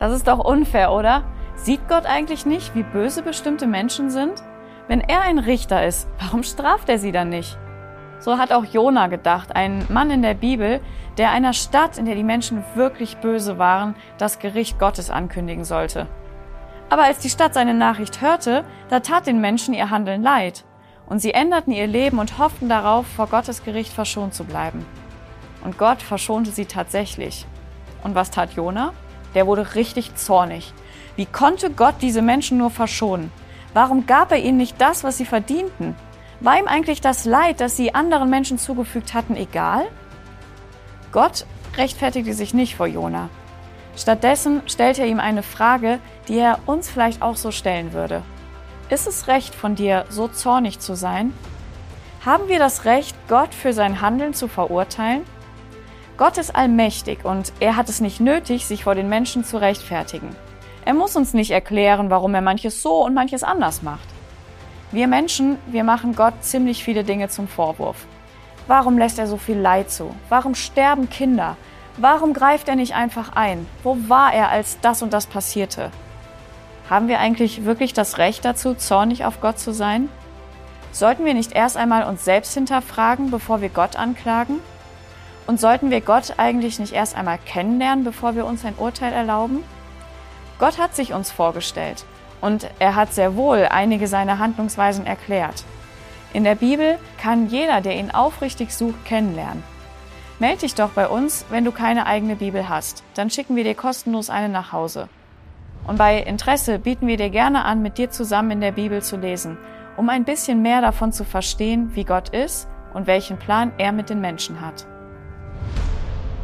Das ist doch unfair, oder? Sieht Gott eigentlich nicht, wie böse bestimmte Menschen sind? Wenn er ein Richter ist, warum straft er sie dann nicht? So hat auch Jona gedacht, ein Mann in der Bibel, der einer Stadt, in der die Menschen wirklich böse waren, das Gericht Gottes ankündigen sollte. Aber als die Stadt seine Nachricht hörte, da tat den Menschen ihr Handeln leid. Und sie änderten ihr Leben und hofften darauf, vor Gottes Gericht verschont zu bleiben. Und Gott verschonte sie tatsächlich. Und was tat Jona? Der wurde richtig zornig. Wie konnte Gott diese Menschen nur verschonen? Warum gab er ihnen nicht das, was sie verdienten? War ihm eigentlich das Leid, das sie anderen Menschen zugefügt hatten, egal? Gott rechtfertigte sich nicht vor Jona. Stattdessen stellte er ihm eine Frage, die er uns vielleicht auch so stellen würde. Ist es recht von dir, so zornig zu sein? Haben wir das Recht, Gott für sein Handeln zu verurteilen? Gott ist allmächtig und er hat es nicht nötig, sich vor den Menschen zu rechtfertigen. Er muss uns nicht erklären, warum er manches so und manches anders macht. Wir Menschen, wir machen Gott ziemlich viele Dinge zum Vorwurf. Warum lässt er so viel Leid zu? Warum sterben Kinder? Warum greift er nicht einfach ein? Wo war er, als das und das passierte? Haben wir eigentlich wirklich das Recht dazu, zornig auf Gott zu sein? Sollten wir nicht erst einmal uns selbst hinterfragen, bevor wir Gott anklagen? Und sollten wir Gott eigentlich nicht erst einmal kennenlernen, bevor wir uns ein Urteil erlauben? Gott hat sich uns vorgestellt und er hat sehr wohl einige seiner Handlungsweisen erklärt. In der Bibel kann jeder, der ihn aufrichtig sucht, kennenlernen. Meld dich doch bei uns, wenn du keine eigene Bibel hast. Dann schicken wir dir kostenlos eine nach Hause. Und bei Interesse bieten wir dir gerne an, mit dir zusammen in der Bibel zu lesen, um ein bisschen mehr davon zu verstehen, wie Gott ist und welchen Plan er mit den Menschen hat.